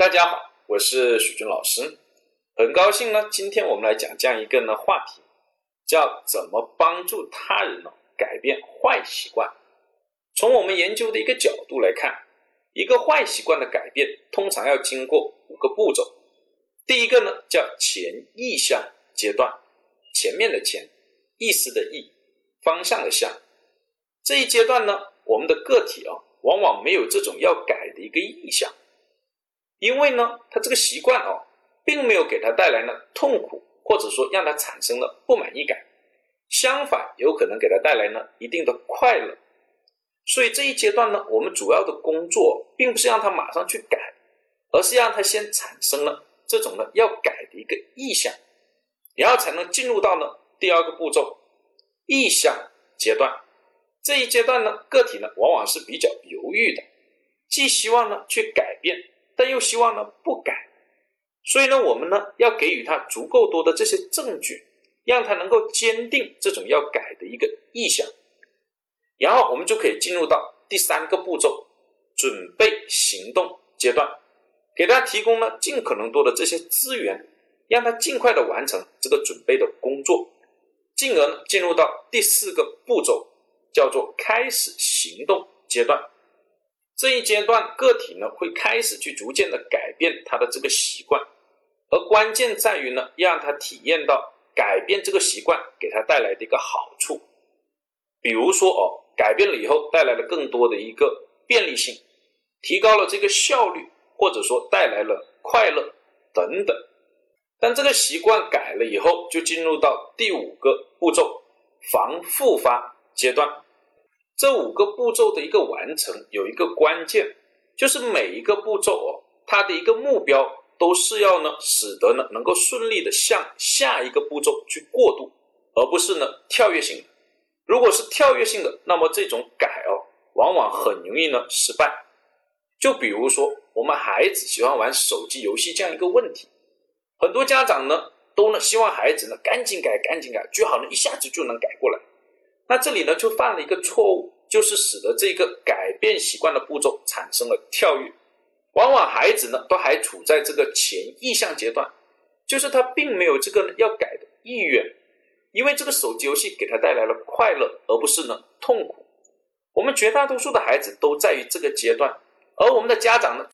大家好，我是许军老师，很高兴呢，今天我们来讲这样一个呢话题，叫怎么帮助他人呢改变坏习惯。从我们研究的一个角度来看，一个坏习惯的改变通常要经过五个步骤。第一个呢叫前意向阶段，前面的前，意思的意，方向的向。这一阶段呢，我们的个体啊，往往没有这种要改的一个意向。因为呢，他这个习惯哦，并没有给他带来呢痛苦，或者说让他产生了不满意感，相反，有可能给他带来呢一定的快乐。所以这一阶段呢，我们主要的工作并不是让他马上去改，而是让他先产生了这种呢要改的一个意向，然后才能进入到呢第二个步骤意向阶段。这一阶段呢，个体呢往往是比较犹豫的，既希望呢去改变。但又希望呢不改，所以呢，我们呢要给予他足够多的这些证据，让他能够坚定这种要改的一个意向，然后我们就可以进入到第三个步骤，准备行动阶段，给他提供了尽可能多的这些资源，让他尽快的完成这个准备的工作，进而呢进入到第四个步骤，叫做开始行动阶段。这一阶段，个体呢会开始去逐渐的改变他的这个习惯，而关键在于呢，让他体验到改变这个习惯给他带来的一个好处。比如说哦，改变了以后带来了更多的一个便利性，提高了这个效率，或者说带来了快乐等等。但这个习惯改了以后，就进入到第五个步骤，防复发阶段。这五个步骤的一个完成有一个关键，就是每一个步骤哦，它的一个目标都是要呢，使得呢能够顺利的向下一个步骤去过渡，而不是呢跳跃性的。如果是跳跃性的，那么这种改哦，往往很容易呢失败。就比如说我们孩子喜欢玩手机游戏这样一个问题，很多家长呢都呢希望孩子呢赶紧改，赶紧改，最好呢一下子就能改过来。那这里呢，就犯了一个错误，就是使得这个改变习惯的步骤产生了跳跃。往往孩子呢，都还处在这个前意向阶段，就是他并没有这个要改的意愿，因为这个手机游戏给他带来了快乐，而不是呢痛苦。我们绝大多数的孩子都在于这个阶段，而我们的家长呢，